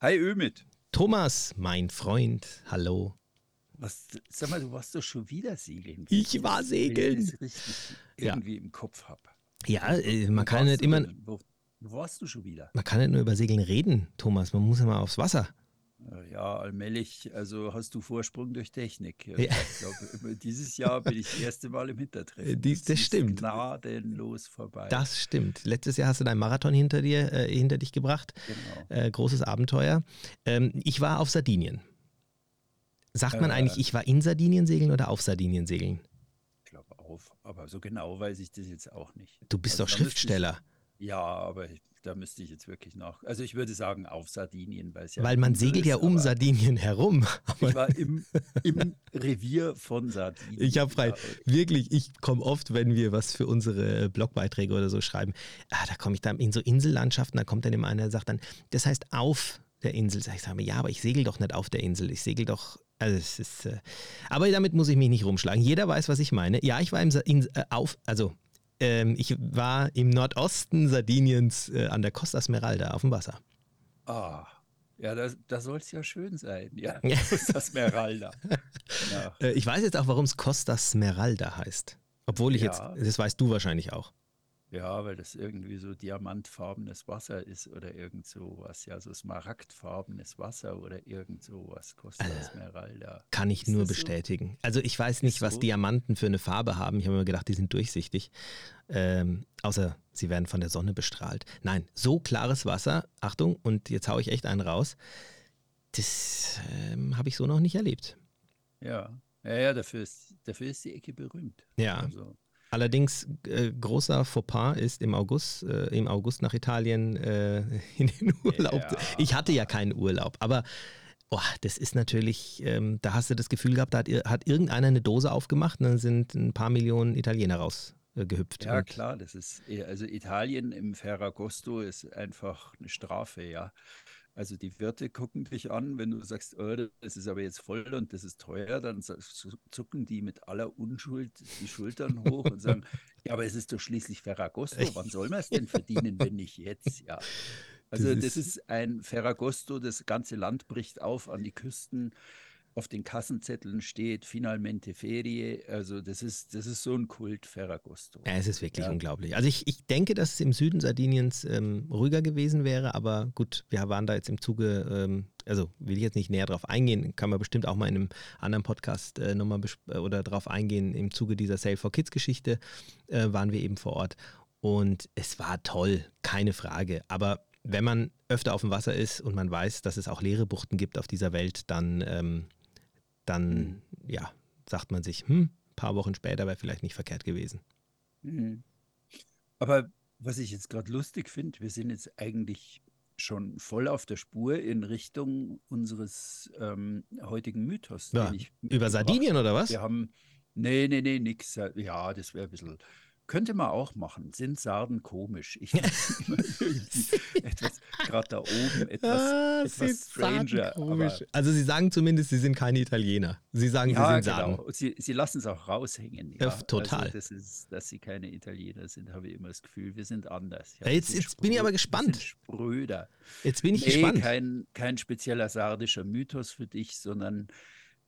Hi Ömit. Thomas, mein Freund, hallo. Was, sag mal, du warst doch schon wieder segeln. Ich war segeln. Wenn ich das richtig irgendwie ja. im Kopf habe. Ja, äh, man kann nicht immer. Wo, wo warst du schon wieder? Man kann nicht nur über Segeln reden, Thomas. Man muss ja mal aufs Wasser. Ja, allmählich, also hast du Vorsprung durch Technik. Ja. Ich glaube, dieses Jahr bin ich das erste Mal im Hintertreffen. Dies, das, das stimmt. Gnadenlos vorbei. Das stimmt. Letztes Jahr hast du deinen Marathon hinter dir, äh, hinter dich gebracht. Genau. Äh, großes Abenteuer. Ähm, ich war auf Sardinien. Sagt man äh, eigentlich, ich war in Sardinien segeln oder auf Sardinien segeln? Ich glaube auf, aber so genau weiß ich das jetzt auch nicht. Du bist also, doch Schriftsteller. Ja, aber ich da müsste ich jetzt wirklich nach. Also ich würde sagen auf Sardinien, weil es ja. Weil man segelt ist, ja um Sardinien herum. ich war im, im, Revier von Sardinien. Ich habe frei. Wirklich, ich komme oft, wenn wir was für unsere Blogbeiträge oder so schreiben, ah, da komme ich dann in so Insellandschaften, da kommt dann immer einer, der sagt dann, das heißt auf der Insel. Sag ich sage, ja, aber ich segel doch nicht auf der Insel. Ich segel doch also es ist, äh, aber damit muss ich mich nicht rumschlagen. Jeder weiß, was ich meine. Ja, ich war im, in, äh, auf, also ähm, ich war im Nordosten Sardiniens äh, an der Costa Smeralda auf dem Wasser. Ah, ja, da, da soll es ja schön sein. Ja, Costa Smeralda. ja. Äh, ich weiß jetzt auch, warum es Costa Smeralda heißt. Obwohl ich ja. jetzt, das weißt du wahrscheinlich auch. Ja, weil das irgendwie so diamantfarbenes Wasser ist oder irgend sowas. Ja, so smaragdfarbenes Wasser oder irgend sowas. Costa äh, Smeralda. Kann ich ist nur bestätigen. So? Also ich weiß nicht, was so? Diamanten für eine Farbe haben. Ich habe mir gedacht, die sind durchsichtig. Ähm, außer sie werden von der Sonne bestrahlt. Nein, so klares Wasser. Achtung, und jetzt haue ich echt einen raus. Das ähm, habe ich so noch nicht erlebt. Ja, ja, ja dafür, ist, dafür ist die Ecke berühmt. Ja. Also. Allerdings äh, großer Fauxpas ist im August, äh, im August nach Italien äh, in den Urlaub. Ja. Ich hatte ja keinen Urlaub, aber oh, das ist natürlich, ähm, da hast du das Gefühl gehabt, da hat, hat, irgendeiner eine Dose aufgemacht und dann sind ein paar Millionen Italiener rausgehüpft. Ja, klar, das ist, also Italien im Ferragosto ist einfach eine Strafe, ja. Also die Wirte gucken dich an, wenn du sagst, oh, das ist aber jetzt voll und das ist teuer, dann zucken die mit aller Unschuld die Schultern hoch und sagen, ja, aber es ist doch schließlich Ferragosto, wann soll man es denn verdienen, wenn nicht jetzt? Ja. Also das ist ein Ferragosto, das ganze Land bricht auf an die Küsten auf den Kassenzetteln steht Finalmente Ferie. Also das ist, das ist so ein Kult Ferragosto. Ja, es ist wirklich ja. unglaublich. Also ich, ich denke, dass es im Süden Sardiniens ähm, ruhiger gewesen wäre, aber gut, wir waren da jetzt im Zuge, ähm, also will ich jetzt nicht näher drauf eingehen, kann man bestimmt auch mal in einem anderen Podcast äh, nochmal äh, oder drauf eingehen. Im Zuge dieser Sale for Kids Geschichte äh, waren wir eben vor Ort und es war toll, keine Frage. Aber wenn man öfter auf dem Wasser ist und man weiß, dass es auch leere Buchten gibt auf dieser Welt, dann ähm, dann ja, sagt man sich, hm, ein paar Wochen später wäre vielleicht nicht verkehrt gewesen. Mhm. Aber was ich jetzt gerade lustig finde, wir sind jetzt eigentlich schon voll auf der Spur in Richtung unseres ähm, heutigen Mythos. Ja, über Sardinien oder was? Wir haben, nee, nee, nee, nix. Ja, das wäre ein bisschen könnte man auch machen. Sind Sarden komisch? Ich etwas gerade da oben etwas, ah, etwas stranger. also Sie sagen zumindest, Sie sind keine Italiener. Sie sagen, ja, Sie sind Sarden. Genau. Sie, Sie lassen es auch raushängen. Ja, ja total. Also das ist, dass Sie keine Italiener sind, habe ich immer das Gefühl. Wir sind anders. Ja, jetzt, jetzt bin ich aber gespannt. Spröder. Jetzt bin ich nee, gespannt. Kein, kein spezieller sardischer Mythos für dich, sondern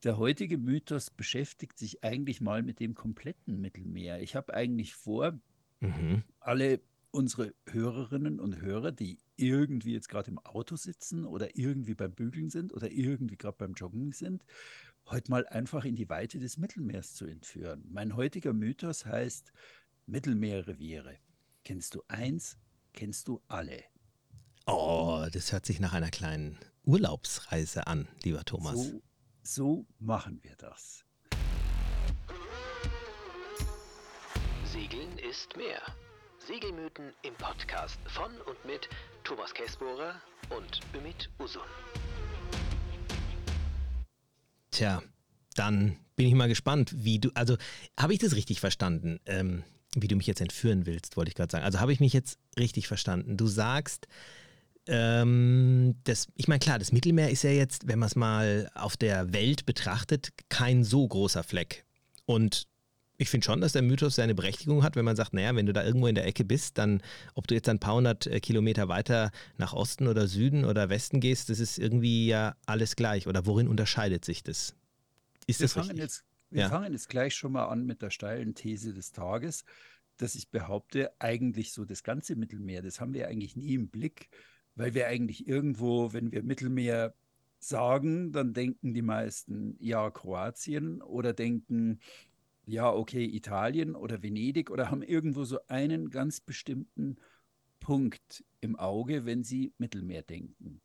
der heutige Mythos beschäftigt sich eigentlich mal mit dem kompletten Mittelmeer. Ich habe eigentlich vor, mhm. alle unsere Hörerinnen und Hörer, die irgendwie jetzt gerade im Auto sitzen oder irgendwie beim Bügeln sind oder irgendwie gerade beim Joggen sind, heute mal einfach in die Weite des Mittelmeers zu entführen. Mein heutiger Mythos heißt Mittelmeerreviere. Kennst du eins, kennst du alle. Oh, das hört sich nach einer kleinen Urlaubsreise an, lieber Thomas. So so machen wir das. Segeln ist mehr. Segelmythen im Podcast von und mit Thomas Käsbohrer und Ümit Usun. Tja, dann bin ich mal gespannt, wie du, also habe ich das richtig verstanden, ähm, wie du mich jetzt entführen willst, wollte ich gerade sagen. Also habe ich mich jetzt richtig verstanden. Du sagst, ähm, das, ich meine, klar, das Mittelmeer ist ja jetzt, wenn man es mal auf der Welt betrachtet, kein so großer Fleck. Und ich finde schon, dass der Mythos seine Berechtigung hat, wenn man sagt, naja, wenn du da irgendwo in der Ecke bist, dann, ob du jetzt ein paar hundert äh, Kilometer weiter nach Osten oder Süden oder Westen gehst, das ist irgendwie ja alles gleich. Oder worin unterscheidet sich das? Ist wir das fangen Jetzt, wir ja. fangen jetzt gleich schon mal an mit der steilen These des Tages, dass ich behaupte, eigentlich so das ganze Mittelmeer, das haben wir eigentlich nie im Blick, weil wir eigentlich irgendwo, wenn wir Mittelmeer sagen, dann denken die meisten, ja, Kroatien oder denken, ja, okay, Italien oder Venedig oder haben irgendwo so einen ganz bestimmten Punkt im Auge, wenn sie Mittelmeer denken.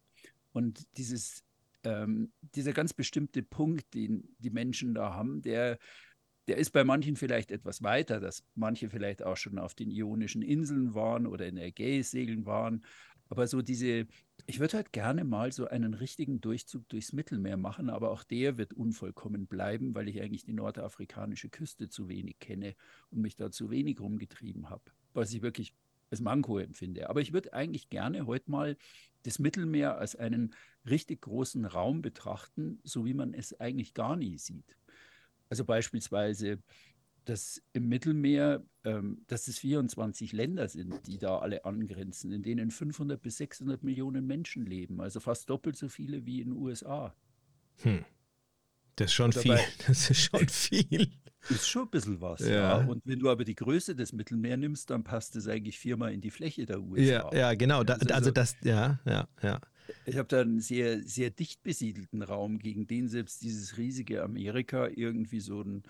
Und dieses, ähm, dieser ganz bestimmte Punkt, den die Menschen da haben, der, der ist bei manchen vielleicht etwas weiter, dass manche vielleicht auch schon auf den Ionischen Inseln waren oder in der Ägäis segeln waren. Aber so diese, ich würde halt gerne mal so einen richtigen Durchzug durchs Mittelmeer machen, aber auch der wird unvollkommen bleiben, weil ich eigentlich die nordafrikanische Küste zu wenig kenne und mich da zu wenig rumgetrieben habe, was ich wirklich als Manko empfinde. Aber ich würde eigentlich gerne heute mal das Mittelmeer als einen richtig großen Raum betrachten, so wie man es eigentlich gar nie sieht. Also beispielsweise dass im Mittelmeer, ähm, dass es 24 Länder sind, die da alle angrenzen, in denen 500 bis 600 Millionen Menschen leben, also fast doppelt so viele wie in den USA. Hm. Das ist schon viel. Das ist schon viel. Ist schon ein bisschen was, ja. ja. Und wenn du aber die Größe des Mittelmeers nimmst, dann passt es eigentlich viermal in die Fläche der USA. Ja, ja genau. Da, also, also das, ja, ja, ja. Ich habe da einen sehr, sehr dicht besiedelten Raum, gegen den selbst dieses riesige Amerika irgendwie so ein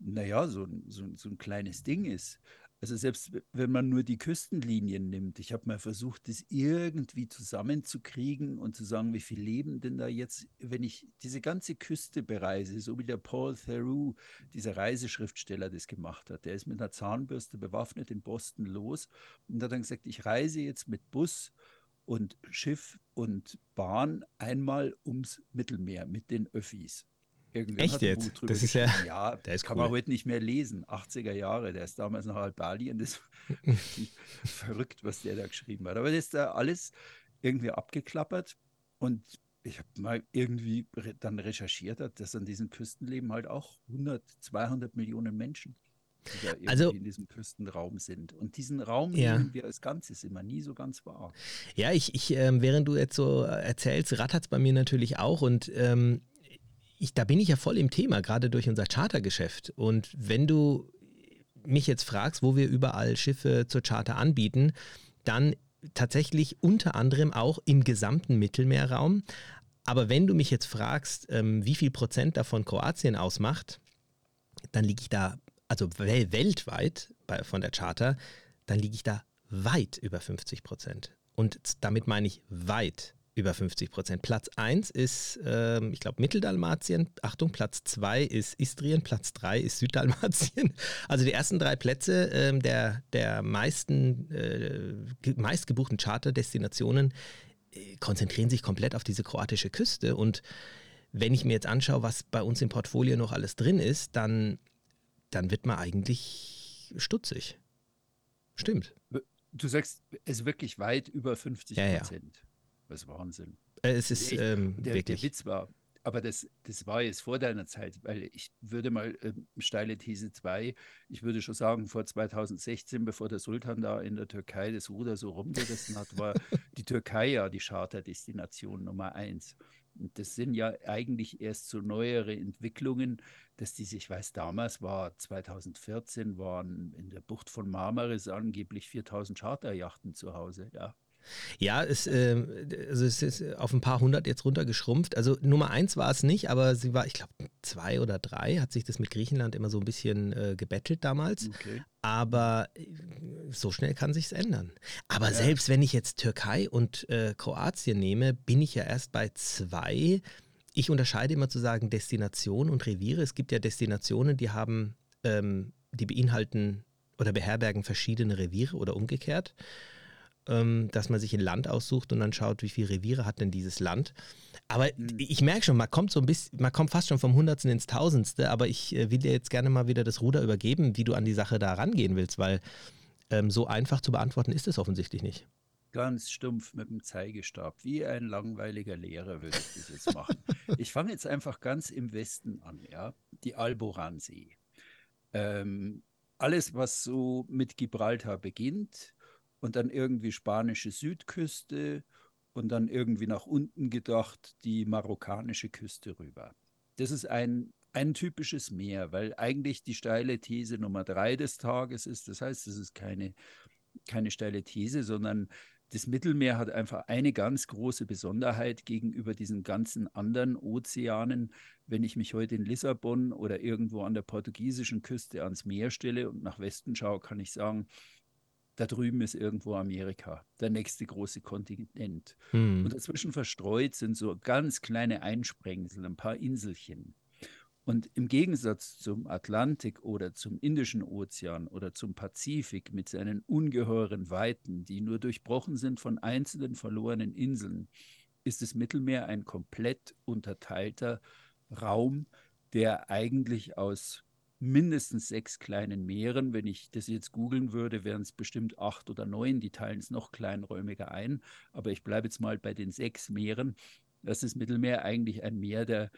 naja, so, so, so ein kleines Ding ist. Also selbst wenn man nur die Küstenlinien nimmt, ich habe mal versucht, das irgendwie zusammenzukriegen und zu sagen, wie viel leben denn da jetzt, wenn ich diese ganze Küste bereise, so wie der Paul Theroux, dieser Reiseschriftsteller, das gemacht hat. Der ist mit einer Zahnbürste bewaffnet in Boston los und hat dann gesagt, ich reise jetzt mit Bus und Schiff und Bahn einmal ums Mittelmeer mit den Öffis. Irgendwann Echt jetzt? Das ist ja, ja der ist kann cool. man heute nicht mehr lesen. 80er Jahre, der ist damals nach Albalien. Das ist verrückt, was der da geschrieben hat. Aber das ist da alles irgendwie abgeklappert. Und ich habe mal irgendwie dann recherchiert, dass an diesen Küsten leben halt auch 100, 200 Millionen Menschen, die da irgendwie also, in diesem Küstenraum sind. Und diesen Raum ja. nehmen wir als Ganzes immer nie so ganz wahr. Ja, ich, ich äh, während du jetzt so erzählst, rattert es bei mir natürlich auch. Und ähm, ich, da bin ich ja voll im Thema, gerade durch unser Chartergeschäft. Und wenn du mich jetzt fragst, wo wir überall Schiffe zur Charter anbieten, dann tatsächlich unter anderem auch im gesamten Mittelmeerraum. Aber wenn du mich jetzt fragst, ähm, wie viel Prozent davon Kroatien ausmacht, dann liege ich da, also weltweit bei, von der Charter, dann liege ich da weit über 50 Prozent. Und damit meine ich weit über 50 Prozent. Platz 1 ist, ähm, ich glaube, Mitteldalmatien. Achtung, Platz 2 ist Istrien, Platz 3 ist Süddalmatien. Also die ersten drei Plätze ähm, der, der meisten, äh, meistgebuchten Charterdestinationen äh, konzentrieren sich komplett auf diese kroatische Küste. Und wenn ich mir jetzt anschaue, was bei uns im Portfolio noch alles drin ist, dann, dann wird man eigentlich stutzig. Stimmt. Du sagst, es ist wirklich weit über 50 Prozent. Ja, ja. Das ist Wahnsinn. Äh, es ist ähm, der, wirklich. Der Witz war, aber das, das war jetzt vor deiner Zeit, weil ich würde mal äh, steile These 2, ich würde schon sagen, vor 2016, bevor der Sultan da in der Türkei das Ruder so rumgerissen hat, war die Türkei ja die Charterdestination Nummer eins. Und das sind ja eigentlich erst so neuere Entwicklungen, dass die, ich weiß, damals war 2014, waren in der Bucht von Marmaris angeblich 4000 Charterjachten zu Hause, ja. Ja, es, äh, also es ist auf ein paar hundert jetzt runtergeschrumpft. Also Nummer eins war es nicht, aber sie war, ich glaube, zwei oder drei, hat sich das mit Griechenland immer so ein bisschen äh, gebettelt damals. Okay. Aber äh, so schnell kann sich's ändern. Aber ja. selbst wenn ich jetzt Türkei und äh, Kroatien nehme, bin ich ja erst bei zwei. Ich unterscheide immer zu sagen Destination und Reviere. Es gibt ja Destinationen, die haben, ähm, die beinhalten oder beherbergen verschiedene Reviere oder umgekehrt dass man sich ein Land aussucht und dann schaut, wie viele Reviere hat denn dieses Land. Aber mhm. ich merke schon, man kommt so ein bisschen, man kommt fast schon vom Hundertsten ins Tausendste, aber ich äh, will dir jetzt gerne mal wieder das Ruder übergeben, wie du an die Sache da rangehen willst, weil ähm, so einfach zu beantworten ist es offensichtlich nicht. Ganz stumpf mit dem Zeigestab, wie ein langweiliger Lehrer würde ich das jetzt machen. ich fange jetzt einfach ganz im Westen an, ja, die Alboransee. ähm, alles, was so mit Gibraltar beginnt und dann irgendwie spanische Südküste und dann irgendwie nach unten gedacht die marokkanische Küste rüber. Das ist ein, ein typisches Meer, weil eigentlich die steile These Nummer drei des Tages ist. Das heißt, es ist keine, keine steile These, sondern das Mittelmeer hat einfach eine ganz große Besonderheit gegenüber diesen ganzen anderen Ozeanen. Wenn ich mich heute in Lissabon oder irgendwo an der portugiesischen Küste ans Meer stelle und nach Westen schaue, kann ich sagen, da drüben ist irgendwo Amerika, der nächste große Kontinent. Hm. Und dazwischen verstreut sind so ganz kleine Einsprengsel, ein paar Inselchen. Und im Gegensatz zum Atlantik oder zum Indischen Ozean oder zum Pazifik mit seinen ungeheuren Weiten, die nur durchbrochen sind von einzelnen verlorenen Inseln, ist das Mittelmeer ein komplett unterteilter Raum, der eigentlich aus mindestens sechs kleinen Meeren. Wenn ich das jetzt googeln würde, wären es bestimmt acht oder neun. Die teilen es noch kleinräumiger ein. Aber ich bleibe jetzt mal bei den sechs Meeren. Das ist Mittelmeer eigentlich ein Meer der,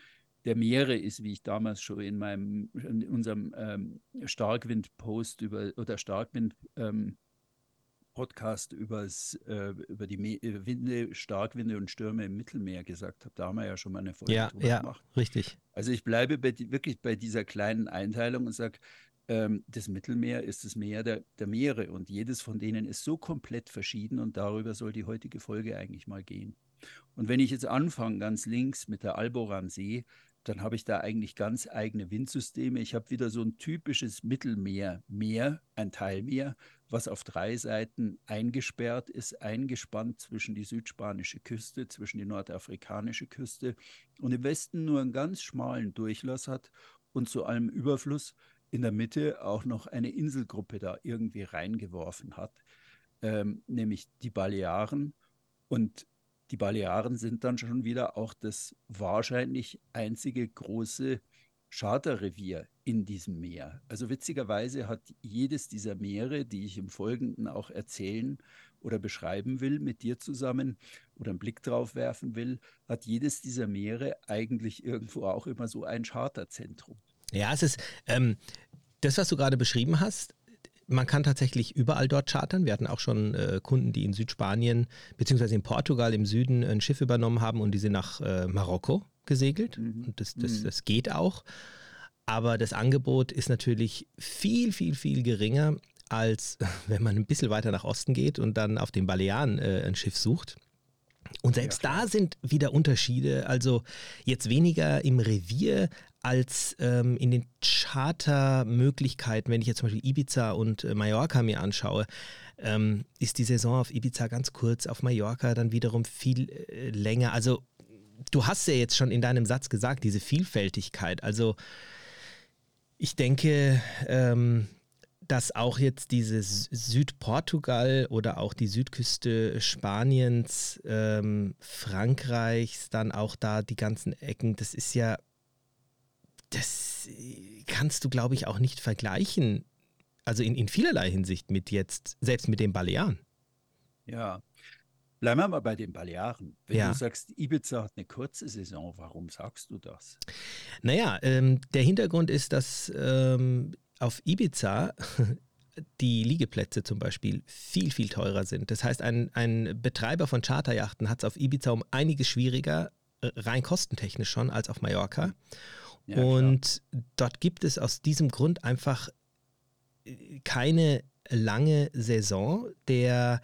der Meere ist, wie ich damals schon in meinem in unserem ähm, Starkwind-Post über oder Starkwind ähm, Podcast übers, äh, über die Me äh, Winde, Starkwinde und Stürme im Mittelmeer gesagt habe. Da haben wir ja schon mal eine Folge ja, ja, gemacht. Richtig. Also ich bleibe bei, wirklich bei dieser kleinen Einteilung und sage, ähm, das Mittelmeer ist das Meer der, der Meere und jedes von denen ist so komplett verschieden und darüber soll die heutige Folge eigentlich mal gehen. Und wenn ich jetzt anfange, ganz links mit der Alboransee, dann habe ich da eigentlich ganz eigene Windsysteme. Ich habe wieder so ein typisches Mittelmeer-Meer, ein Teilmeer, was auf drei Seiten eingesperrt ist, eingespannt zwischen die südspanische Küste, zwischen die nordafrikanische Küste und im Westen nur einen ganz schmalen Durchlass hat und zu allem Überfluss in der Mitte auch noch eine Inselgruppe da irgendwie reingeworfen hat, ähm, nämlich die Balearen. Und die Balearen sind dann schon wieder auch das wahrscheinlich einzige große Charterrevier in diesem Meer. Also witzigerweise hat jedes dieser Meere, die ich im Folgenden auch erzählen oder beschreiben will mit dir zusammen oder einen Blick drauf werfen will, hat jedes dieser Meere eigentlich irgendwo auch immer so ein Charterzentrum. Ja, es ist ähm, das, was du gerade beschrieben hast, man kann tatsächlich überall dort chartern. Wir hatten auch schon äh, Kunden, die in Südspanien bzw. in Portugal im Süden ein Schiff übernommen haben und die sind nach äh, Marokko gesegelt. Mhm. Und das, das, mhm. das geht auch. Aber das Angebot ist natürlich viel, viel, viel geringer, als wenn man ein bisschen weiter nach Osten geht und dann auf den Balearen äh, ein Schiff sucht. Und selbst ja, da sind wieder Unterschiede. Also jetzt weniger im Revier als ähm, in den Chartermöglichkeiten, wenn ich jetzt zum Beispiel Ibiza und äh, Mallorca mir anschaue, ähm, ist die Saison auf Ibiza ganz kurz, auf Mallorca dann wiederum viel äh, länger. Also du hast ja jetzt schon in deinem Satz gesagt, diese Vielfältigkeit. Also ich denke, ähm, dass auch jetzt dieses Südportugal oder auch die Südküste Spaniens, ähm, Frankreichs, dann auch da die ganzen Ecken, das ist ja das kannst du, glaube ich, auch nicht vergleichen. Also in, in vielerlei Hinsicht mit jetzt, selbst mit den Balearen. Ja. Bleiben wir mal bei den Balearen. Wenn ja. du sagst, Ibiza hat eine kurze Saison, warum sagst du das? Naja, ähm, der Hintergrund ist, dass ähm, auf Ibiza die Liegeplätze zum Beispiel viel, viel teurer sind. Das heißt, ein, ein Betreiber von Charterjachten hat es auf Ibiza um einiges schwieriger, äh, rein kostentechnisch schon, als auf Mallorca und klar. dort gibt es aus diesem Grund einfach äh, keine lange Saison, der,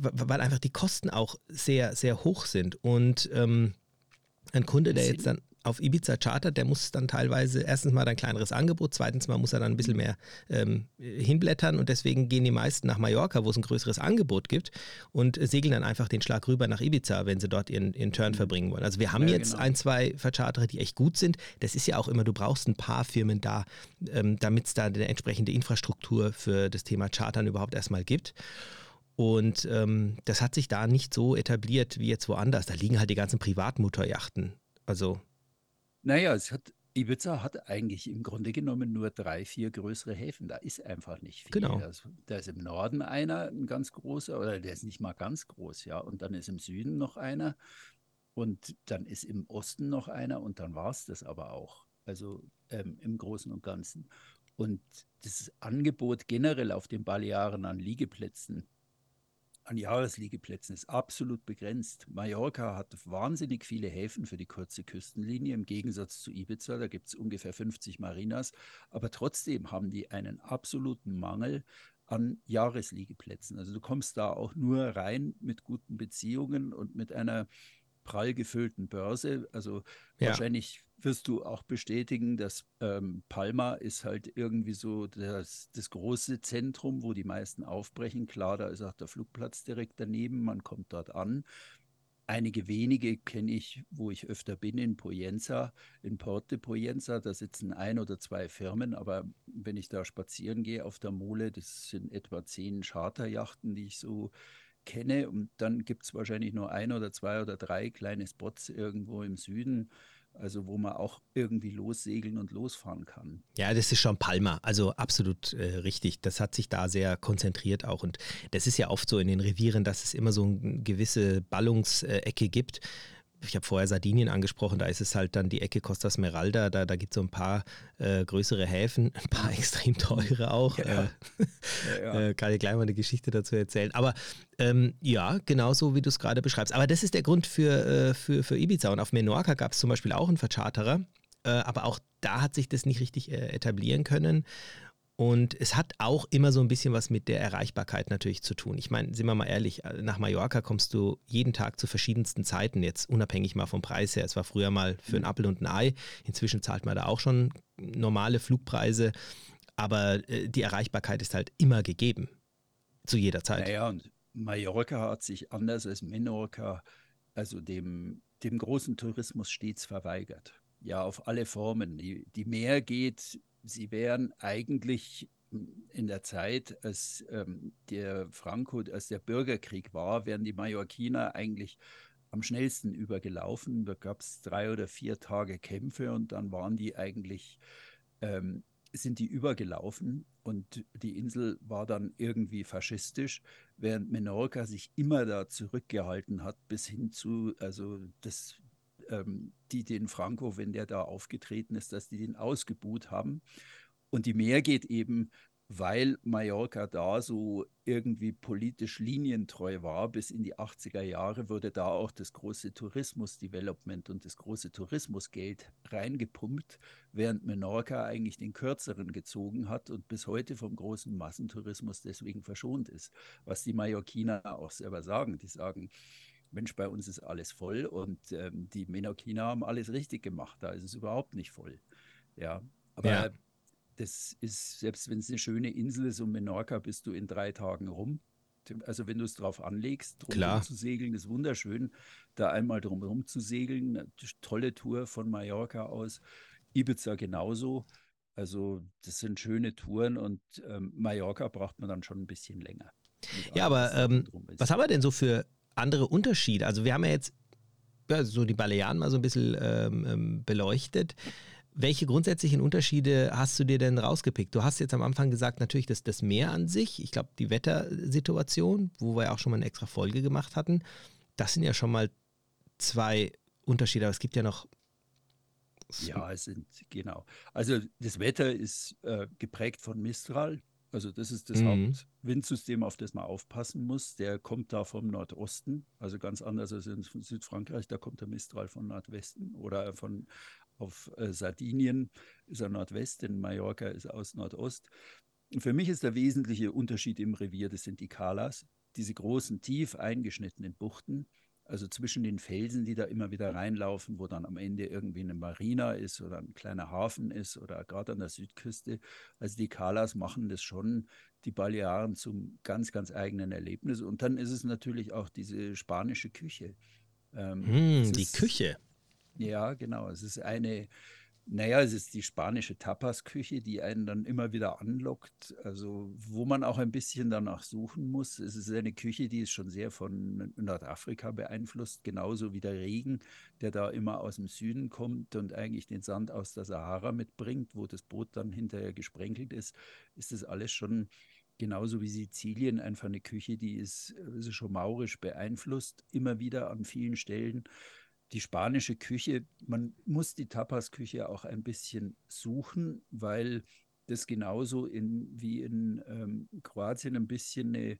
weil einfach die Kosten auch sehr, sehr hoch sind. Und ähm, ein Kunde, der jetzt dann auf Ibiza chartert, der muss dann teilweise erstens mal ein kleineres Angebot, zweitens mal muss er dann ein bisschen mehr ähm, hinblättern und deswegen gehen die meisten nach Mallorca, wo es ein größeres Angebot gibt und segeln dann einfach den Schlag rüber nach Ibiza, wenn sie dort ihren, ihren Turn mhm. verbringen wollen. Also wir haben ja, jetzt genau. ein, zwei Vercharterer, die echt gut sind. Das ist ja auch immer, du brauchst ein paar Firmen da, ähm, damit es da eine entsprechende Infrastruktur für das Thema Chartern überhaupt erstmal gibt. Und ähm, das hat sich da nicht so etabliert wie jetzt woanders. Da liegen halt die ganzen Privatmotorjachten. Also naja, es hat, Ibiza hat eigentlich im Grunde genommen nur drei, vier größere Häfen. Da ist einfach nicht viel. Genau. Also, da ist im Norden einer, ein ganz großer, oder der ist nicht mal ganz groß, ja. Und dann ist im Süden noch einer. Und dann ist im Osten noch einer und dann war es das aber auch. Also ähm, im Großen und Ganzen. Und das Angebot generell auf den Balearen an Liegeplätzen an Jahresliegeplätzen ist absolut begrenzt. Mallorca hat wahnsinnig viele Häfen für die kurze Küstenlinie im Gegensatz zu Ibiza. Da gibt es ungefähr 50 Marinas. Aber trotzdem haben die einen absoluten Mangel an Jahresliegeplätzen. Also du kommst da auch nur rein mit guten Beziehungen und mit einer prall gefüllten Börse. Also ja. wahrscheinlich wirst du auch bestätigen, dass ähm, Palma ist halt irgendwie so das, das große Zentrum, wo die meisten aufbrechen. Klar, da ist auch der Flugplatz direkt daneben, man kommt dort an. Einige wenige kenne ich, wo ich öfter bin, in Poyenza, in Porte Poyenza. Da sitzen ein oder zwei Firmen, aber wenn ich da spazieren gehe auf der Mole, das sind etwa zehn Charterjachten, die ich so kenne. Und dann gibt es wahrscheinlich nur ein oder zwei oder drei kleine Spots irgendwo im Süden. Also wo man auch irgendwie lossegeln und losfahren kann. Ja, das ist schon Palma. Also absolut äh, richtig. Das hat sich da sehr konzentriert auch. Und das ist ja oft so in den Revieren, dass es immer so eine gewisse Ballungsecke gibt ich habe vorher Sardinien angesprochen, da ist es halt dann die Ecke Costa Smeralda, da, da gibt es so ein paar äh, größere Häfen, ein paar extrem teure auch. Ja. Äh, ja, ja. Äh, kann ich gleich mal eine Geschichte dazu erzählen. Aber ähm, ja, genauso wie du es gerade beschreibst. Aber das ist der Grund für, äh, für, für Ibiza. Und auf Menorca gab es zum Beispiel auch einen Vercharterer, äh, aber auch da hat sich das nicht richtig äh, etablieren können. Und es hat auch immer so ein bisschen was mit der Erreichbarkeit natürlich zu tun. Ich meine, sind wir mal ehrlich, äh, nach Mallorca kommst du jeden Tag zu verschiedensten Zeiten, jetzt unabhängig mal vom Preis her. Es war früher mal für einen mhm. Apfel und ein Ei. Inzwischen zahlt man da auch schon normale Flugpreise. Aber äh, die Erreichbarkeit ist halt immer gegeben. Zu jeder Zeit. Naja, und Mallorca hat sich anders als Menorca, also dem, dem großen Tourismus stets verweigert. Ja, auf alle Formen. Die, die mehr geht sie wären eigentlich in der Zeit, als ähm, der Franco, als der Bürgerkrieg war, wären die Mallorquiner eigentlich am schnellsten übergelaufen. Da gab es drei oder vier Tage Kämpfe und dann waren die eigentlich, ähm, sind die übergelaufen und die Insel war dann irgendwie faschistisch, während Menorca sich immer da zurückgehalten hat, bis hin zu, also das ähm, die den Franco, wenn der da aufgetreten ist, dass die den ausgebuht haben. Und die mehr geht eben, weil Mallorca da so irgendwie politisch linientreu war, bis in die 80er Jahre wurde da auch das große Tourismusdevelopment und das große Tourismusgeld reingepumpt, während Menorca eigentlich den kürzeren gezogen hat und bis heute vom großen Massentourismus deswegen verschont ist. Was die Mallorquiner auch selber sagen. Die sagen, Mensch, bei uns ist alles voll und ähm, die Menorquiner haben alles richtig gemacht. Da ist es überhaupt nicht voll. Ja, aber ja. das ist, selbst wenn es eine schöne Insel ist, um Menorca bist du in drei Tagen rum. Also wenn du es drauf anlegst, drum zu segeln, ist wunderschön. Da einmal drumherum zu segeln, tolle Tour von Mallorca aus. Ibiza genauso. Also das sind schöne Touren und ähm, Mallorca braucht man dann schon ein bisschen länger. Ja, aber ähm, was haben wir denn so für andere Unterschiede? Also wir haben ja jetzt ja, so die Balearen mal so ein bisschen ähm, ähm, beleuchtet. Welche grundsätzlichen Unterschiede hast du dir denn rausgepickt? Du hast jetzt am Anfang gesagt, natürlich das, das Meer an sich, ich glaube die Wettersituation, wo wir ja auch schon mal eine extra Folge gemacht hatten, das sind ja schon mal zwei Unterschiede, aber es gibt ja noch ja, es sind, genau. Also das Wetter ist äh, geprägt von Mistral. Also das ist das mhm. Hauptwindsystem, auf das man aufpassen muss. Der kommt da vom Nordosten, also ganz anders als in Südfrankreich. Da kommt der Mistral von Nordwesten oder von auf äh, Sardinien ist er Nordwest, in Mallorca ist er aus Nordost. Und für mich ist der wesentliche Unterschied im Revier, das sind die Kalas, diese großen, tief eingeschnittenen Buchten also zwischen den Felsen, die da immer wieder reinlaufen, wo dann am Ende irgendwie eine Marina ist oder ein kleiner Hafen ist oder gerade an der Südküste. Also die Kalas machen das schon, die Balearen zum ganz, ganz eigenen Erlebnis. Und dann ist es natürlich auch diese spanische Küche. Ähm, hm, die ist, Küche. Ja, genau. Es ist eine naja, es ist die spanische Tapas-Küche, die einen dann immer wieder anlockt, also wo man auch ein bisschen danach suchen muss. Es ist eine Küche, die ist schon sehr von Nordafrika beeinflusst, genauso wie der Regen, der da immer aus dem Süden kommt und eigentlich den Sand aus der Sahara mitbringt, wo das Boot dann hinterher gesprenkelt ist, ist das alles schon genauso wie Sizilien einfach eine Küche, die ist, ist schon maurisch beeinflusst, immer wieder an vielen Stellen die spanische Küche, man muss die Tapas-Küche auch ein bisschen suchen, weil das genauso in, wie in ähm, Kroatien ein bisschen eine,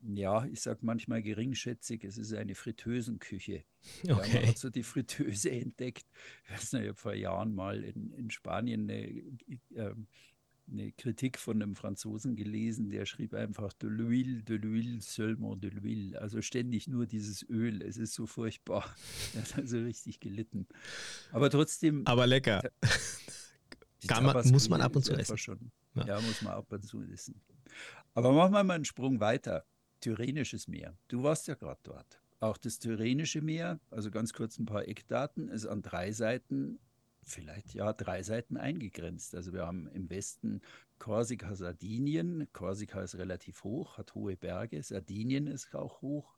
ja, ich sage manchmal geringschätzig, es ist eine Fritteusenküche. Okay. Ja, man hat so die Fritteuse entdeckt. Ich weiß nicht, ich habe vor Jahren mal in, in Spanien eine, äh, eine Kritik von einem Franzosen gelesen, der schrieb einfach de l'huile, de l'huile, seulement de l'huile. Also ständig nur dieses Öl. Es ist so furchtbar. Er hat also richtig gelitten. Aber trotzdem. Aber lecker. Man, muss man ab und zu essen. Schon, ja. ja, muss man ab und zu essen. Aber machen wir mal einen Sprung weiter. Tyrrhenisches Meer. Du warst ja gerade dort. Auch das Tyrrhenische Meer, also ganz kurz ein paar Eckdaten, ist an drei Seiten vielleicht ja drei Seiten eingegrenzt. Also wir haben im Westen Korsika, Sardinien. Korsika ist relativ hoch, hat hohe Berge. Sardinien ist auch hoch.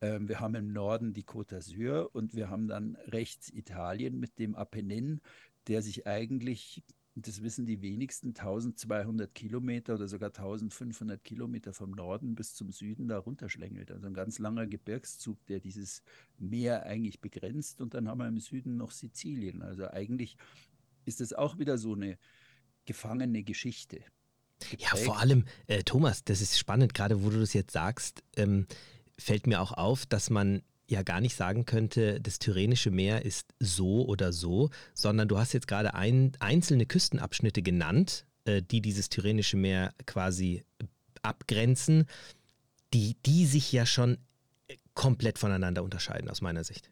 Ähm, wir haben im Norden die Côte d'Azur und wir haben dann rechts Italien mit dem Apennin, der sich eigentlich das wissen die wenigsten, 1200 Kilometer oder sogar 1500 Kilometer vom Norden bis zum Süden da runterschlängelt. Also ein ganz langer Gebirgszug, der dieses Meer eigentlich begrenzt. Und dann haben wir im Süden noch Sizilien. Also eigentlich ist das auch wieder so eine gefangene Geschichte. Ja, vor allem, äh, Thomas, das ist spannend, gerade wo du das jetzt sagst, ähm, fällt mir auch auf, dass man ja gar nicht sagen könnte, das Tyrrhenische Meer ist so oder so, sondern du hast jetzt gerade ein, einzelne Küstenabschnitte genannt, äh, die dieses Tyrrhenische Meer quasi abgrenzen, die, die sich ja schon komplett voneinander unterscheiden, aus meiner Sicht.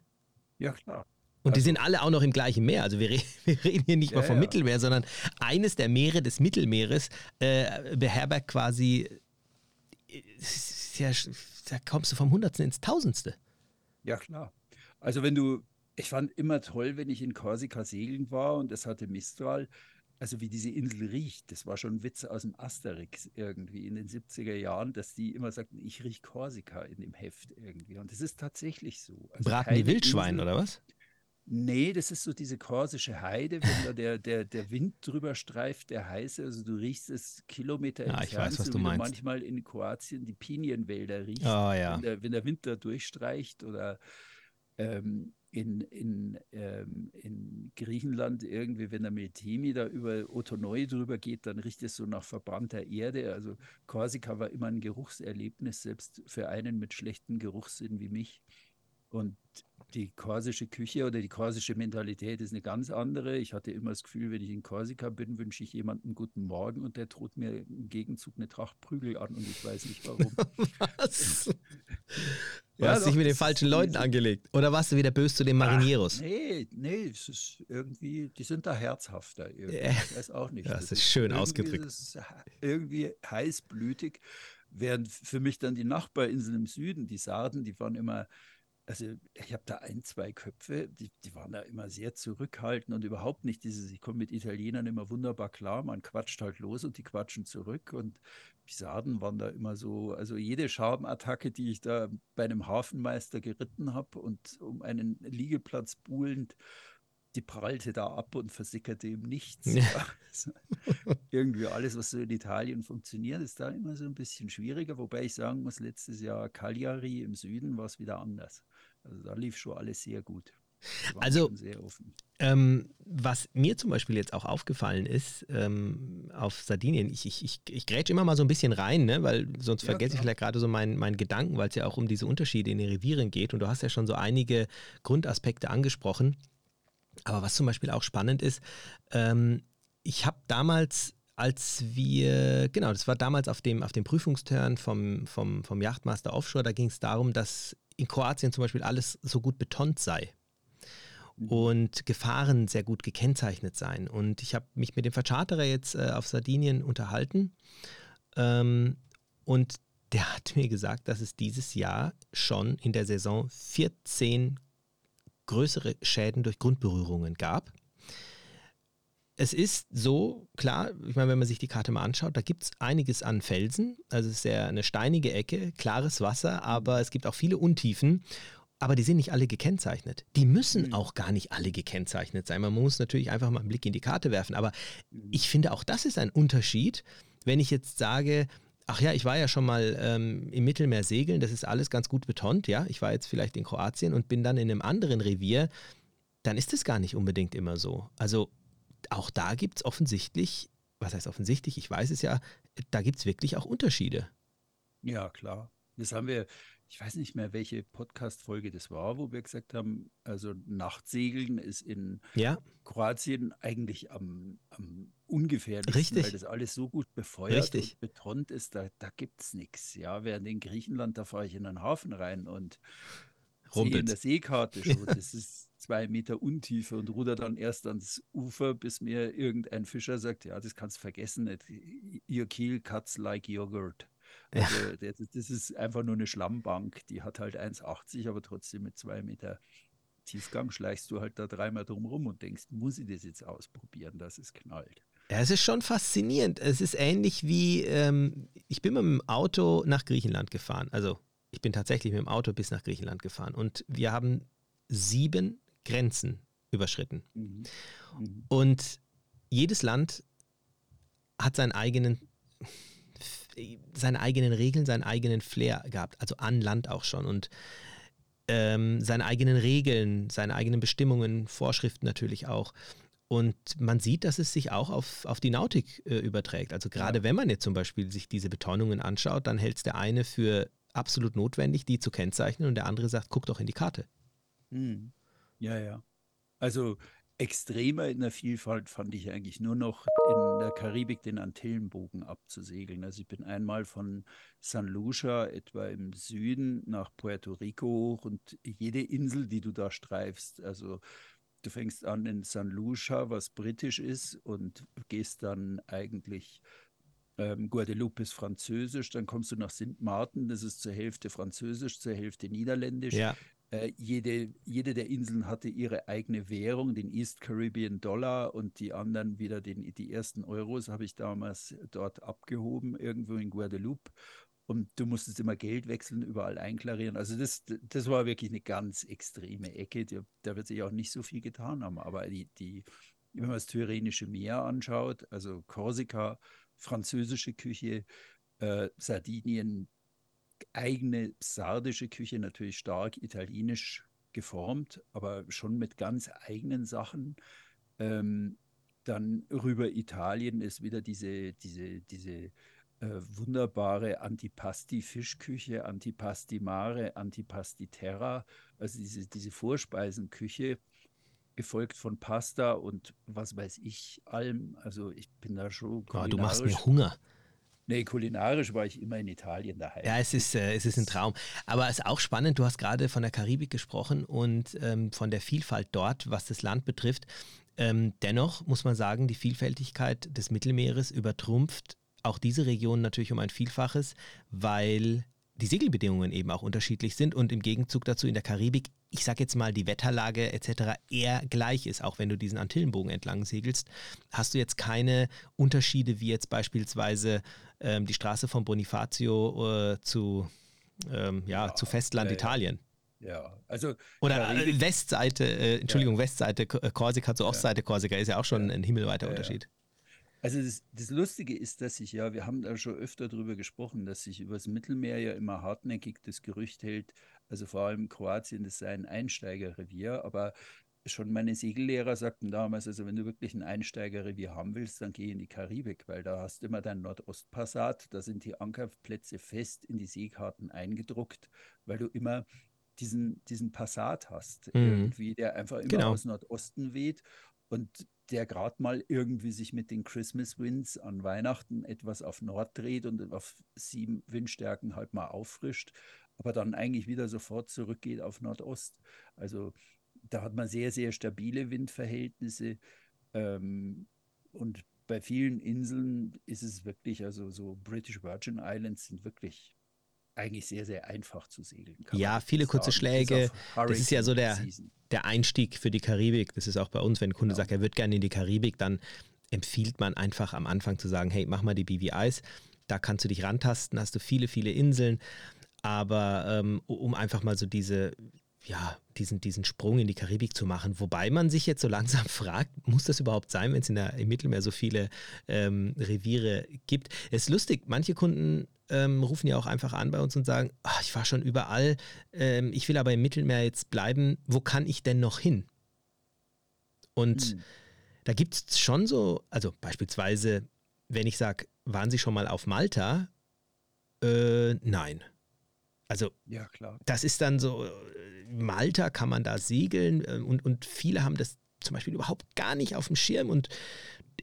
Ja, klar. Und also, die sind alle auch noch im gleichen Meer. Also wir, re wir reden hier nicht ja, mal vom ja. Mittelmeer, sondern eines der Meere des Mittelmeeres äh, beherbergt quasi, äh, ja, da kommst du vom Hundertsten ins Tausendste. Ja, klar. Also wenn du, ich fand immer toll, wenn ich in Korsika segeln war und es hatte Mistral, also wie diese Insel riecht, das war schon ein Witz aus dem Asterix irgendwie in den 70er Jahren, dass die immer sagten, ich rieche Korsika in dem Heft irgendwie. Und das ist tatsächlich so. Also Braten die Wildschweine oder was? Nee, das ist so diese korsische Heide, wenn da der, der, der Wind drüber streift, der heiße, also du riechst es Kilometer ja, entfernt, ich weiß, was so du meinst. manchmal in Kroatien die Pinienwälder riechst, oh, ja. wenn, der, wenn der Wind da durchstreicht oder ähm, in, in, ähm, in Griechenland irgendwie, wenn der Meltemi da über Otonoi drüber geht, dann riecht es so nach verbrannter Erde. Also Korsika war immer ein Geruchserlebnis, selbst für einen mit schlechtem Geruchssinn wie mich. Und die korsische Küche oder die korsische Mentalität ist eine ganz andere. Ich hatte immer das Gefühl, wenn ich in Korsika bin, wünsche ich jemanden guten Morgen und der droht mir im Gegenzug eine Tracht Prügel an und ich weiß nicht warum. Was? Du ja, hast doch, dich mit den falschen Leuten angelegt. Oder warst du wieder böse zu den Marinieros? Ach, nee, nee, es ist irgendwie, die sind da herzhafter. Irgendwie. Ich weiß auch nicht. Ja, das, das ist schön ausgedrückt. Ist irgendwie heißblütig. Während für mich dann die Nachbarinseln im Süden, die Sarden, die waren immer also ich habe da ein, zwei Köpfe, die, die waren da immer sehr zurückhaltend und überhaupt nicht dieses, ich komme mit Italienern immer wunderbar klar, man quatscht halt los und die quatschen zurück und Pisaden waren da immer so, also jede Schabenattacke, die ich da bei einem Hafenmeister geritten habe und um einen Liegeplatz buhlend, die prallte da ab und versickerte im Nichts. Ja. Also, irgendwie alles, was so in Italien funktioniert, ist da immer so ein bisschen schwieriger, wobei ich sagen muss, letztes Jahr Cagliari im Süden war es wieder anders. Also da lief schon alles sehr gut. Also, ähm, was mir zum Beispiel jetzt auch aufgefallen ist ähm, auf Sardinien, ich, ich, ich, ich grätsch immer mal so ein bisschen rein, ne, weil sonst ja, vergesse klar. ich vielleicht gerade so meinen, meinen Gedanken, weil es ja auch um diese Unterschiede in den Revieren geht. Und du hast ja schon so einige Grundaspekte angesprochen. Aber was zum Beispiel auch spannend ist, ähm, ich habe damals als wir, genau, das war damals auf dem, auf dem Prüfungsturn vom, vom, vom Yachtmaster Offshore, da ging es darum, dass in Kroatien zum Beispiel alles so gut betont sei mhm. und Gefahren sehr gut gekennzeichnet seien. Und ich habe mich mit dem Vercharterer jetzt äh, auf Sardinien unterhalten ähm, und der hat mir gesagt, dass es dieses Jahr schon in der Saison 14 größere Schäden durch Grundberührungen gab. Es ist so, klar, ich meine, wenn man sich die Karte mal anschaut, da gibt es einiges an Felsen. Also es ist ja eine steinige Ecke, klares Wasser, aber es gibt auch viele Untiefen. Aber die sind nicht alle gekennzeichnet. Die müssen mhm. auch gar nicht alle gekennzeichnet sein. Man muss natürlich einfach mal einen Blick in die Karte werfen. Aber mhm. ich finde, auch das ist ein Unterschied, wenn ich jetzt sage, ach ja, ich war ja schon mal ähm, im Mittelmeer segeln, das ist alles ganz gut betont, ja. Ich war jetzt vielleicht in Kroatien und bin dann in einem anderen Revier, dann ist es gar nicht unbedingt immer so. Also auch da gibt es offensichtlich was heißt offensichtlich, ich weiß es ja, da gibt es wirklich auch Unterschiede. Ja, klar. Das haben wir, ich weiß nicht mehr, welche Podcast-Folge das war, wo wir gesagt haben, also Nachtsegeln ist in ja. Kroatien eigentlich am, am ungefährlichsten, Richtig. weil das alles so gut befeuert Richtig. und betont ist, da, da gibt es nichts. Ja, während in Griechenland, da fahre ich in einen Hafen rein und sehe in Rumpelt. der Seekarte schon, das ist zwei Meter Untiefe und ruder dann erst ans Ufer, bis mir irgendein Fischer sagt, ja, das kannst du vergessen, your keel cuts like yogurt. Ja. Also das, das ist einfach nur eine Schlammbank, die hat halt 1,80, aber trotzdem mit zwei Meter Tiefgang schleichst du halt da dreimal drum rum und denkst, muss ich das jetzt ausprobieren, dass es knallt. Ja, es ist schon faszinierend. Es ist ähnlich wie, ähm, ich bin mit dem Auto nach Griechenland gefahren. Also ich bin tatsächlich mit dem Auto bis nach Griechenland gefahren. Und wir haben sieben Grenzen überschritten. Mhm. Mhm. Und jedes Land hat seinen eigenen, seine eigenen Regeln, seinen eigenen Flair gehabt. Also an Land auch schon. Und ähm, seine eigenen Regeln, seine eigenen Bestimmungen, Vorschriften natürlich auch. Und man sieht, dass es sich auch auf, auf die Nautik äh, überträgt. Also gerade Ja. wenn man jetzt zum Beispiel sich diese Betonungen anschaut, dann hält es der eine für absolut notwendig, die zu kennzeichnen und der andere sagt, guck doch in die Karte. Mhm. Ja, ja. Also extremer in der Vielfalt fand ich eigentlich nur noch in der Karibik den Antillenbogen abzusegeln. Also ich bin einmal von San Lucia etwa im Süden nach Puerto Rico hoch und jede Insel, die du da streifst, also du fängst an in San Lucia, was britisch ist, und gehst dann eigentlich ähm, Guadeloupe ist französisch, dann kommst du nach Sint Maarten, das ist zur Hälfte französisch, zur Hälfte niederländisch. Ja, Äh, jede, jede der Inseln hatte ihre eigene Währung, den East Caribbean Dollar und die anderen wieder den, die ersten Euros habe ich damals dort abgehoben, irgendwo in Guadeloupe. Und du musstest immer Geld wechseln, überall einklarieren. Also das, das war wirklich eine ganz extreme Ecke. Da, da wird sich auch nicht so viel getan haben. Aber die, die, wenn man das Tyrrhenische Meer anschaut, also Korsika, französische Küche, äh, Sardinien, eigene sardische Küche, natürlich stark italienisch geformt, aber schon mit ganz eigenen Sachen. Ähm, dann rüber Italien ist wieder diese, diese, diese äh, wunderbare Antipasti-Fischküche, Antipasti Mare, Antipasti Terra, also diese, diese Vorspeisenküche, gefolgt von Pasta und was weiß ich allem. Also ich bin da schon oh, du machst mir Hunger. Nee, kulinarisch war ich immer in Italien daheim. Ja, es ist, äh, es ist ein Traum. Aber es ist auch spannend, du hast gerade von der Karibik gesprochen und ähm, von der Vielfalt dort, was das Land betrifft. Ähm, dennoch muss man sagen, die Vielfältigkeit des Mittelmeeres übertrumpft auch diese Region natürlich um ein Vielfaches, weil die Segelbedingungen eben auch unterschiedlich sind und im Gegenzug dazu in der Karibik, ich sage jetzt mal, die Wetterlage etc. eher gleich ist, auch wenn du diesen Antillenbogen entlang segelst, hast du jetzt keine Unterschiede wie jetzt beispielsweise ähm, die Straße von Bonifacio äh, zu, ähm, ja, Ja, zu Festland ja, ja. Italien. Ja, also Oder Karibik- äh, Westseite, äh, Entschuldigung, Westseite K- äh, Korsika zu Ostseite Korsika ist ja auch schon ein himmelweiter Ja, ja. Unterschied. Also das, das Lustige ist, dass sich ja, wir haben da schon öfter drüber gesprochen, dass sich über das Mittelmeer ja immer hartnäckig das Gerücht hält, also vor allem Kroatien, das sei ein Einsteigerrevier, aber schon meine Segellehrer sagten damals, also wenn du wirklich ein Einsteigerrevier haben willst, dann geh in die Karibik, weil da hast du immer dein Nordostpassat, da sind die Ankerplätze fest in die Seekarten eingedruckt, weil du immer diesen, diesen Passat hast, Mhm. irgendwie, der einfach immer Genau. aus Nordosten weht und der gerade mal irgendwie sich mit den Christmas Winds an Weihnachten etwas auf Nord dreht und auf sieben Windstärken halt mal auffrischt, aber dann eigentlich wieder sofort zurückgeht auf Nordost. Also da hat man sehr, sehr stabile Windverhältnisse. Ähm, und bei vielen Inseln ist es wirklich, also so British Virgin Islands sind wirklich eigentlich sehr, sehr einfach zu segeln. Ja, viele kurze sagen, Schläge. Das ist ja so der- Season. Der Einstieg für die Karibik, das ist auch bei uns, wenn ein Kunde Ja. sagt, er wird gerne in die Karibik, dann empfiehlt man einfach am Anfang zu sagen, hey, mach mal die BVIs, da kannst du dich rantasten, hast du viele, viele Inseln, aber ähm, um einfach mal so diese, ja, diesen, diesen Sprung in die Karibik zu machen, wobei man sich jetzt so langsam fragt, muss das überhaupt sein, wenn es in der, im Mittelmeer so viele ähm, Reviere gibt? Es ist lustig, manche Kunden ähm, rufen ja auch einfach an bei uns und sagen, "Ah, ich war schon überall, ähm, ich will aber im Mittelmeer jetzt bleiben, wo kann ich denn noch hin? Und Hm. da gibt es schon so, also beispielsweise wenn ich sage, waren Sie schon mal auf Malta? Äh, nein. Also, ja, klar. das ist dann so, äh, Malta kann man da segeln äh, und, und viele haben das zum Beispiel überhaupt gar nicht auf dem Schirm und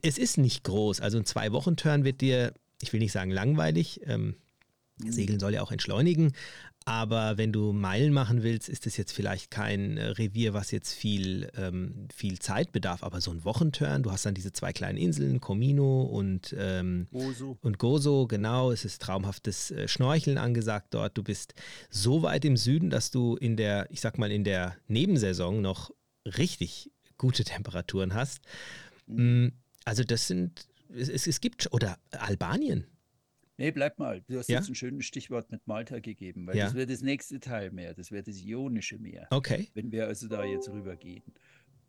es ist nicht groß. Also ein Zwei-Wochen-Turn wird dir, ich will nicht sagen langweilig, ähm. Segeln soll ja auch entschleunigen, aber wenn du Meilen machen willst, ist es jetzt vielleicht kein äh, Revier, was jetzt viel, ähm, viel Zeit bedarf. Aber so ein Wochenturn, du hast dann diese zwei kleinen Inseln, Comino und, ähm, Gozo. und Gozo, genau. Es ist traumhaftes äh, Schnorcheln angesagt dort. Du bist so weit im Süden, dass du in der, ich sag mal, in der Nebensaison noch richtig gute Temperaturen hast. Mhm. Mm, also das sind, es, es gibt, oder Albanien, Nee, bleib mal. Du hast ja? jetzt ein schönes Stichwort mit Malta gegeben, weil ja. das wäre das nächste Teilmeer, das wäre das Ionische Meer. Okay. Wenn wir also da jetzt rübergehen.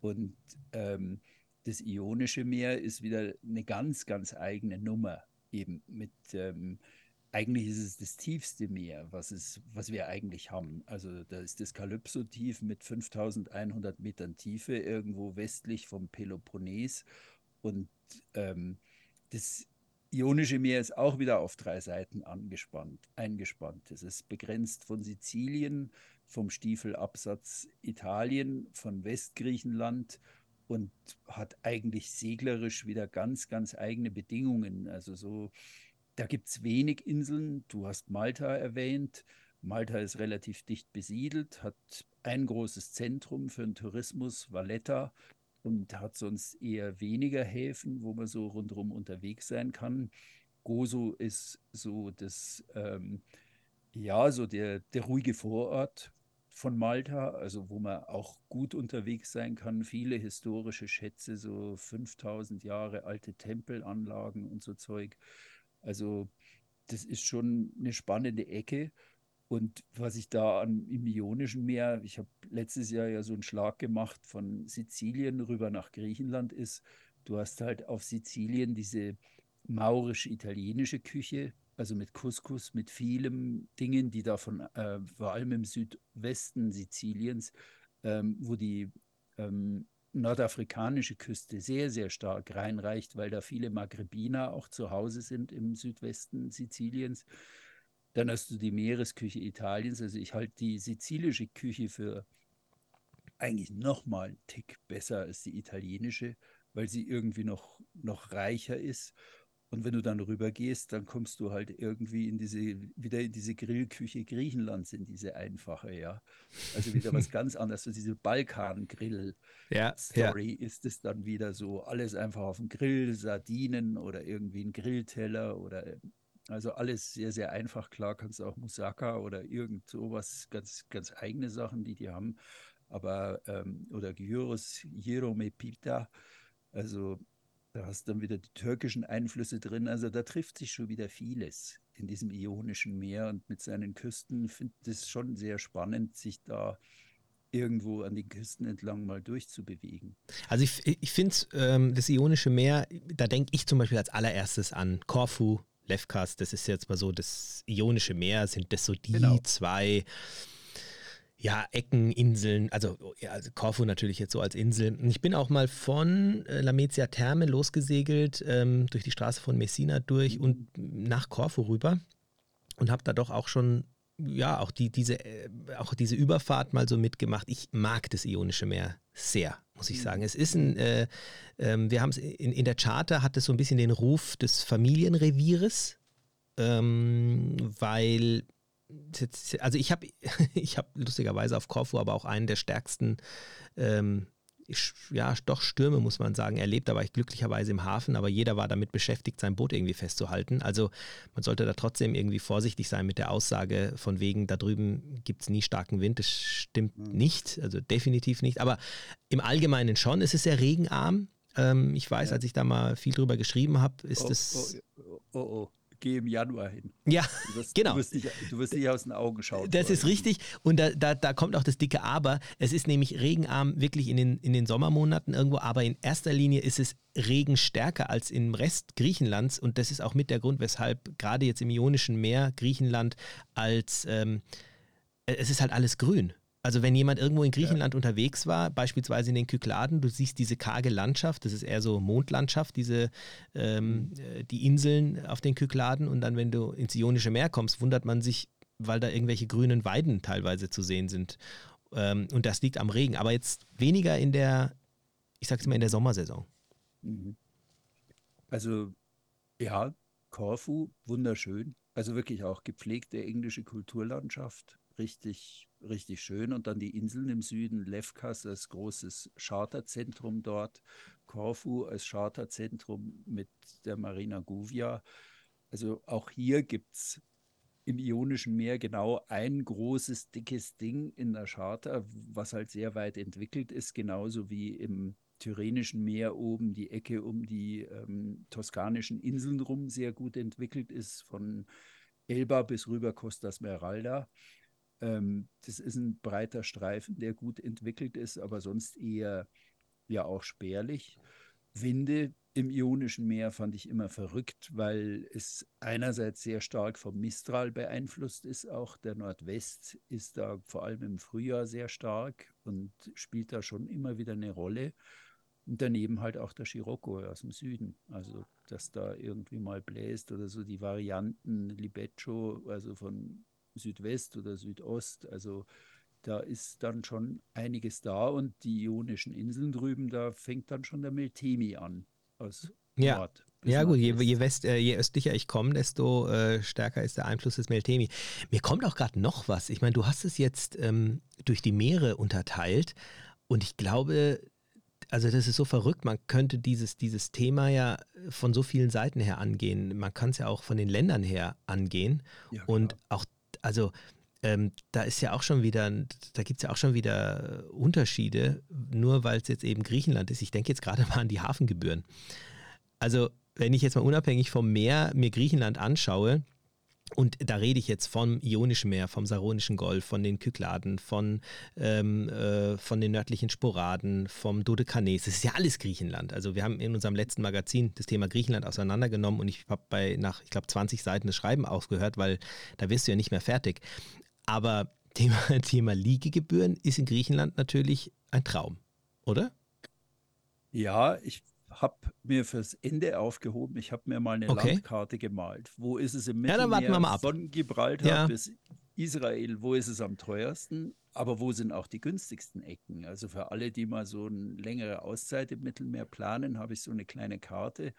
Und ähm, das Ionische Meer ist wieder eine ganz, ganz eigene Nummer. Eben mit, ähm, eigentlich ist es das tiefste Meer, was, es, was wir eigentlich haben. Also da ist das Kalypso-Tief mit 5100 Metern Tiefe irgendwo westlich vom Peloponnes. Und ähm, das Ionische Meer ist auch wieder auf drei Seiten angespannt, eingespannt. Es ist begrenzt von Sizilien, vom Stiefelabsatz Italien, von Westgriechenland und hat eigentlich seglerisch wieder ganz, ganz eigene Bedingungen. Also so, da gibt es wenig Inseln. Du hast Malta erwähnt. Malta ist relativ dicht besiedelt, hat ein großes Zentrum für den Tourismus, Valletta, und hat sonst eher weniger Häfen, wo man so rundherum unterwegs sein kann. Gozo ist so das, ähm, ja, so der, der ruhige Vorort von Malta, also wo man auch gut unterwegs sein kann. Viele historische Schätze, so 5000 Jahre alte Tempelanlagen und so Zeug. Also das ist schon eine spannende Ecke. Und was ich da an, im Ionischen Meer, ich habe letztes Jahr ja so einen Schlag gemacht von Sizilien rüber nach Griechenland, ist, du hast halt auf Sizilien diese maurisch-italienische Küche, also mit Couscous, mit vielen Dingen, die da äh, vor allem im Südwesten Siziliens, ähm, wo die ähm, nordafrikanische Küste sehr, sehr stark reinreicht, weil da viele Maghrebiner auch zu Hause sind im Südwesten Siziliens. Dann hast du die Meeresküche Italiens. Also ich halte die sizilische Küche für eigentlich nochmal einen Tick besser als die italienische, weil sie irgendwie noch, noch reicher ist. Und wenn du dann rübergehst, dann kommst du halt irgendwie in diese, wieder in diese Grillküche Griechenlands, in diese einfache, ja. Also wieder was ganz anderes. So diese Balkan-Grill-Story ja, ja. ist es dann wieder so, alles einfach auf dem Grill, Sardinen oder irgendwie ein Grillteller oder also alles sehr, sehr einfach. Klar kannst du auch Musaka oder irgend sowas, ganz, ganz eigene Sachen, die die haben. Aber, ähm, oder Gyros, Jerome Pita. Also da hast du dann wieder die türkischen Einflüsse drin. Also da trifft sich schon wieder vieles in diesem Ionischen Meer und mit seinen Küsten. Finde es schon sehr spannend, sich da irgendwo an den Küsten entlang mal durchzubewegen. Also ich, ich finde ähm, das Ionische Meer, da denke ich zum Beispiel als allererstes an Korfu, Lefkas, das ist jetzt mal so das Ionische Meer, sind das so die genau. zwei ja, Ecken, Inseln, also, ja, also Korfu natürlich jetzt so als Insel. Ich bin auch mal von äh, Lamezia Therme losgesegelt, ähm, durch die Straße von Messina durch und nach Korfu rüber und habe da doch auch schon ja, auch die, diese, äh, auch diese Überfahrt mal so mitgemacht. Ich mag das Ionische Meer sehr, muss ich mhm. sagen. Es ist ein, äh, äh, wir haben es in, in der Charta hat es so ein bisschen den Ruf des Familienrevieres, ähm, weil also ich habe ich habe lustigerweise auf Korfu aber auch einen der stärksten ähm, ja, doch Stürme, muss man sagen, erlebt. Da war ich glücklicherweise im Hafen, aber jeder war damit beschäftigt, sein Boot irgendwie festzuhalten. Also man sollte da trotzdem irgendwie vorsichtig sein mit der Aussage von wegen, da drüben gibt es nie starken Wind. Das stimmt mhm. nicht, also definitiv nicht. Aber im Allgemeinen schon. Es ist sehr regenarm. Ähm, ich weiß, ja. als ich da mal viel drüber geschrieben habe, ist es. Oh, oh, oh, oh gehe im Januar hin. Ja, du wirst, genau. Du wirst, nicht, du wirst nicht aus den Augen schauen. Das ist richtig. Und da, da, da kommt auch das dicke Aber. Es ist nämlich regenarm wirklich in den, in den Sommermonaten irgendwo, aber in erster Linie ist es regenstärker als im Rest Griechenlands. Und das ist auch mit der Grund, weshalb gerade jetzt im Ionischen Meer Griechenland als, ähm, es ist halt alles grün. Also wenn jemand irgendwo in Griechenland ja. unterwegs war, beispielsweise in den Kykladen, du siehst diese karge Landschaft, das ist eher so Mondlandschaft, diese ähm, mhm. äh, die Inseln auf den Kykladen und dann, wenn du ins Ionische Meer kommst, wundert man sich, weil da irgendwelche grünen Weiden teilweise zu sehen sind. Ähm, und das liegt am Regen, aber jetzt weniger in der, ich sag's mal, in der Sommersaison. Mhm. Also ja, Korfu, wunderschön. Also wirklich auch gepflegte englische Kulturlandschaft, richtig, richtig schön. Und dann die Inseln im Süden, Lefkas als großes Charterzentrum dort, Korfu als Charterzentrum mit der Marina Guvia. Also auch hier gibt es im Ionischen Meer genau ein großes, dickes Ding in der Charter, was halt sehr weit entwickelt ist, genauso wie im Tyrrhenischen Meer oben, die Ecke um die ähm, toskanischen Inseln rum sehr gut entwickelt ist, von Elba bis rüber Costa Smeralda. Ähm, das ist ein breiter Streifen, der gut entwickelt ist, aber sonst eher ja auch spärlich. Winde im Ionischen Meer fand ich immer verrückt, weil es einerseits sehr stark vom Mistral beeinflusst ist. Auch der Nordwest ist da vor allem im Frühjahr sehr stark und spielt da schon immer wieder eine Rolle. Und daneben halt auch der Scirocco aus dem Süden. Also, dass da irgendwie mal bläst oder so die Varianten Libeccio, also von Südwest oder Südost. Also, da ist dann schon einiges da. Und die Ionischen Inseln drüben, da fängt dann schon der Meltemi an. Aus ja. Nord. Ja, gut, je, je, West, äh, je östlicher ich komme, desto äh, stärker ist der Einfluss des Meltemi. Mir kommt auch gerade noch was. Ich meine, du hast es jetzt ähm, durch die Meere unterteilt und ich glaube, also das ist so verrückt, man könnte dieses, dieses Thema ja von so vielen Seiten her angehen. Man kann es ja auch von den Ländern her angehen. Ja, und auch, also ähm, da ist ja auch schon wieder, da gibt es ja auch schon wieder Unterschiede, nur weil es jetzt eben Griechenland ist. Ich denke jetzt gerade mal an die Hafengebühren. Also wenn ich jetzt mal unabhängig vom Meer mir Griechenland anschaue, und da rede ich jetzt vom Ionischen Meer, vom Saronischen Golf, von den Kykladen, von, ähm, äh, von den nördlichen Sporaden, vom Dodekanes. Das ist ja alles Griechenland. Also wir haben in unserem letzten Magazin das Thema Griechenland auseinandergenommen und ich habe bei nach, ich glaube, 20 Seiten das Schreiben aufgehört, weil da wirst du ja nicht mehr fertig. Aber Thema, Thema Liegegebühren ist in Griechenland natürlich ein Traum, oder? Ja, ich habe mir fürs Ende aufgehoben. Ich habe mir mal eine okay. Landkarte gemalt. Wo ist es im Mittelmeer? Ja. Von Gibraltar ja. bis Israel, wo ist es am teuersten? Aber wo sind auch die günstigsten Ecken? Also für alle, die mal so eine längere Auszeit im Mittelmeer planen, habe ich so eine kleine Karte.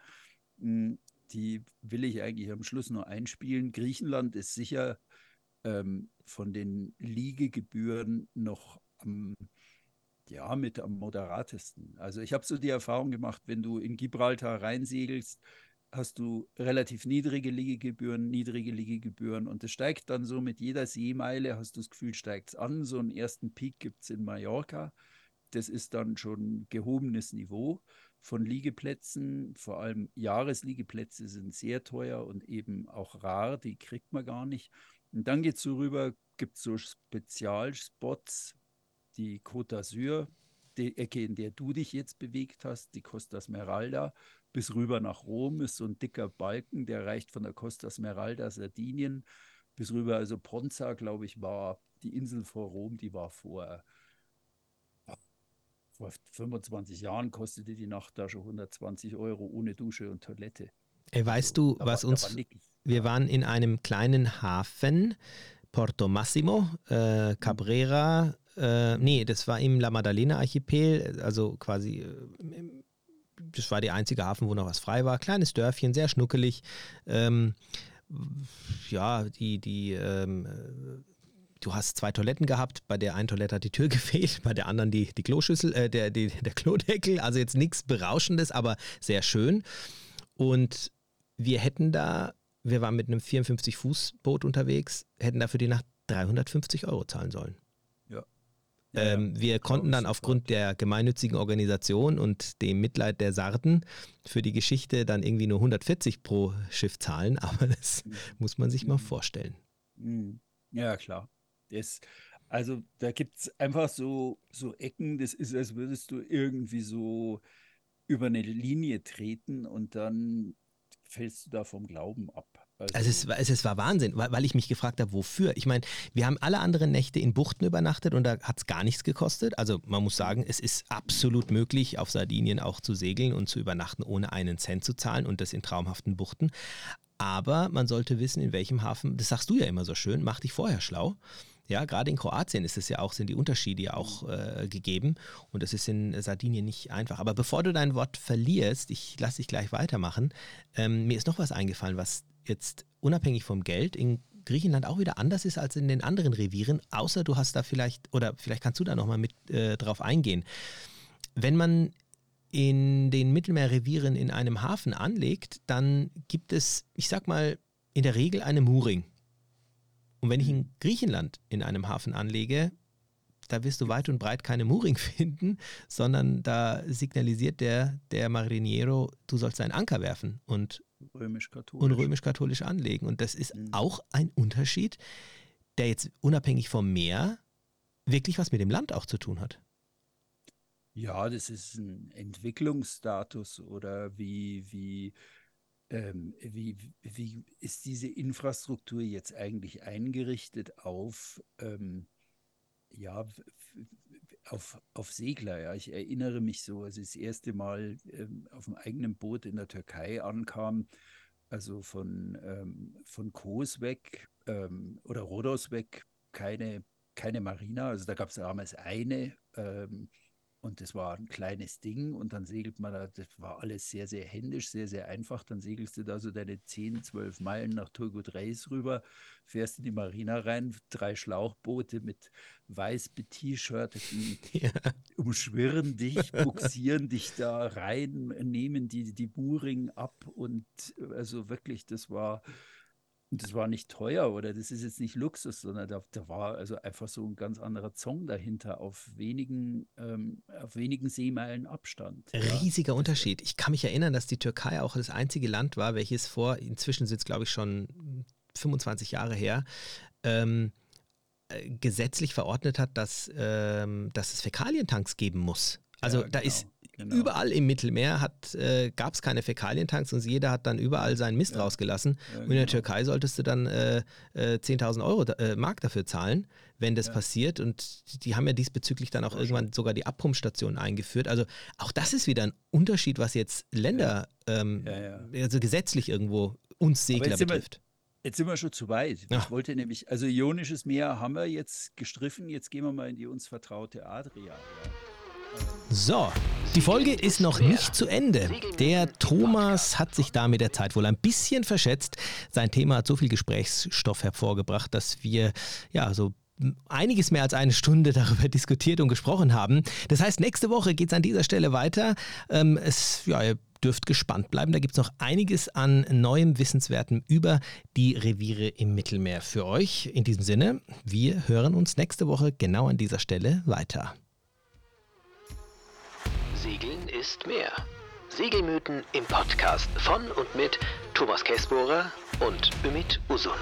Hm, die will ich eigentlich am Schluss nur einspielen. Griechenland ist sicher ähm, von den Liegegebühren noch am ja, mit am moderatesten. Also ich habe so die Erfahrung gemacht, wenn du in Gibraltar reinsegelst, hast du relativ niedrige Liegegebühren, niedrige Liegegebühren und es steigt dann so mit jeder Seemeile, hast du das Gefühl, steigt es an. So einen ersten Peak gibt es in Mallorca. Das ist dann schon gehobenes Niveau von Liegeplätzen. Vor allem Jahresliegeplätze sind sehr teuer und eben auch rar, die kriegt man gar nicht. Und dann geht es so rüber, gibt es so Spezialspots, die Côte d'Azur, die Ecke, in der du dich jetzt bewegt hast, die Costa Smeralda, bis rüber nach Rom ist so ein dicker Balken, der reicht von der Costa Smeralda, Sardinien, bis rüber, also Ponza, glaube ich, war die Insel vor Rom, die war vor, vor 25 Jahren, kostete die Nacht da schon 120 Euro ohne Dusche und Toilette. Ey, weißt du, was uns. Wir waren in einem kleinen Hafen, Porto Massimo, äh, Cabrera, äh, nee, das war im La Maddalena Archipel, also quasi, äh, das war der einzige Hafen, wo noch was frei war. Kleines Dörfchen, sehr schnuckelig. Ähm, ja, die, die, ähm, du hast zwei Toiletten gehabt, bei der einen Toilette hat die Tür gefehlt, bei der anderen die, die Kloschüssel, äh, der, die, der Klodeckel, also jetzt nichts Berauschendes, aber sehr schön. Und wir hätten da, wir waren mit einem 54-Fuß-Boot unterwegs, hätten da für die Nacht 350 Euro zahlen sollen. Ähm, wir konnten dann aufgrund der gemeinnützigen Organisation und dem Mitleid der Sarten für die Geschichte dann irgendwie nur 140 pro Schiff zahlen, aber das mhm. muss man sich mal mhm. vorstellen. Mhm. Ja, klar. Das, also da gibt es einfach so, so Ecken, das ist, als würdest du irgendwie so über eine Linie treten und dann fällst du da vom Glauben ab. Also, also es, war, es war Wahnsinn, weil, weil ich mich gefragt habe, wofür. Ich meine, wir haben alle anderen Nächte in Buchten übernachtet und da hat es gar nichts gekostet. Also man muss sagen, es ist absolut möglich, auf Sardinien auch zu segeln und zu übernachten, ohne einen Cent zu zahlen und das in traumhaften Buchten. Aber man sollte wissen, in welchem Hafen, das sagst du ja immer so schön, mach dich vorher schlau. Ja, gerade in Kroatien ist es ja auch, sind die Unterschiede ja auch äh, gegeben und das ist in Sardinien nicht einfach. Aber bevor du dein Wort verlierst, ich lasse dich gleich weitermachen, ähm, mir ist noch was eingefallen, was jetzt unabhängig vom Geld in Griechenland auch wieder anders ist als in den anderen Revieren, außer du hast da vielleicht, oder vielleicht kannst du da nochmal mit äh, drauf eingehen. Wenn man in den Mittelmeerrevieren in einem Hafen anlegt, dann gibt es, ich sag mal, in der Regel eine Mooring. Und wenn ich in Griechenland in einem Hafen anlege, da wirst du weit und breit keine Mooring finden, sondern da signalisiert der, der Mariniero, du sollst einen Anker werfen und römisch-katholisch und römisch-katholisch anlegen. Und das ist mhm. auch ein Unterschied, der jetzt unabhängig vom Meer wirklich was mit dem Land auch zu tun hat. Ja, das ist ein Entwicklungsstatus oder wie, wie, ähm, wie, wie ist diese Infrastruktur jetzt eigentlich eingerichtet auf, ähm, ja, auf, auf Segler. Ja. Ich erinnere mich so, als ich das erste Mal ähm, auf dem eigenen Boot in der Türkei ankam, also von, ähm, von Kos weg ähm, oder Rhodos weg, keine, keine Marina. Also da gab es damals eine. Ähm, und das war ein kleines Ding und dann segelt man da, das war alles sehr, sehr händisch, sehr, sehr einfach. Dann segelst du da so deine 10, 12 Meilen nach Turgut Reis rüber, fährst in die Marina rein, drei Schlauchboote mit weiß T-Shirt, ja. umschwirren dich, buxieren dich da rein, nehmen die, die Buring ab und also wirklich, das war das war nicht teuer oder das ist jetzt nicht Luxus, sondern da, da war also einfach so ein ganz anderer Zong dahinter auf wenigen, ähm, auf wenigen Seemeilen Abstand. Riesiger ja. Unterschied. Ich kann mich erinnern, dass die Türkei auch das einzige Land war, welches vor, inzwischen sind es glaube ich schon 25 Jahre her, ähm, äh, gesetzlich verordnet hat, dass, ähm, dass es Fäkalientanks geben muss. Also ja, da genau. ist Genau. Überall im Mittelmeer äh, gab es keine Fäkalientanks und jeder hat dann überall seinen Mist ja. rausgelassen. Ja, und in der genau. Türkei solltest du dann äh, äh, 10.000 Euro äh, Mark dafür zahlen, wenn das ja. passiert. Und die haben ja diesbezüglich dann auch irgendwann sogar die Abpumpstationen eingeführt. Also auch das ist wieder ein Unterschied, was jetzt Länder, ähm, also gesetzlich irgendwo uns Segler betrifft. Jetzt sind wir schon zu weit. Ich wollte nämlich, also Ionisches Meer haben wir jetzt gestriffen, jetzt gehen wir mal in die uns vertraute Adria. Ja. So, die Folge ist noch nicht zu Ende. Der Thomas hat sich da mit der Zeit wohl ein bisschen verschätzt. Sein Thema hat so viel Gesprächsstoff hervorgebracht, dass wir ja so einiges mehr als eine Stunde darüber diskutiert und gesprochen haben. Das heißt, nächste Woche geht es an dieser Stelle weiter. Ähm, es, ja, ihr dürft gespannt bleiben. Da gibt es noch einiges an neuem Wissenswerten über die Reviere im Mittelmeer für euch. In diesem Sinne, wir hören uns nächste Woche genau an dieser Stelle weiter. Segeln ist mehr. Segelmythen im Podcast von und mit Thomas Kessbohrer und Ümit Usun.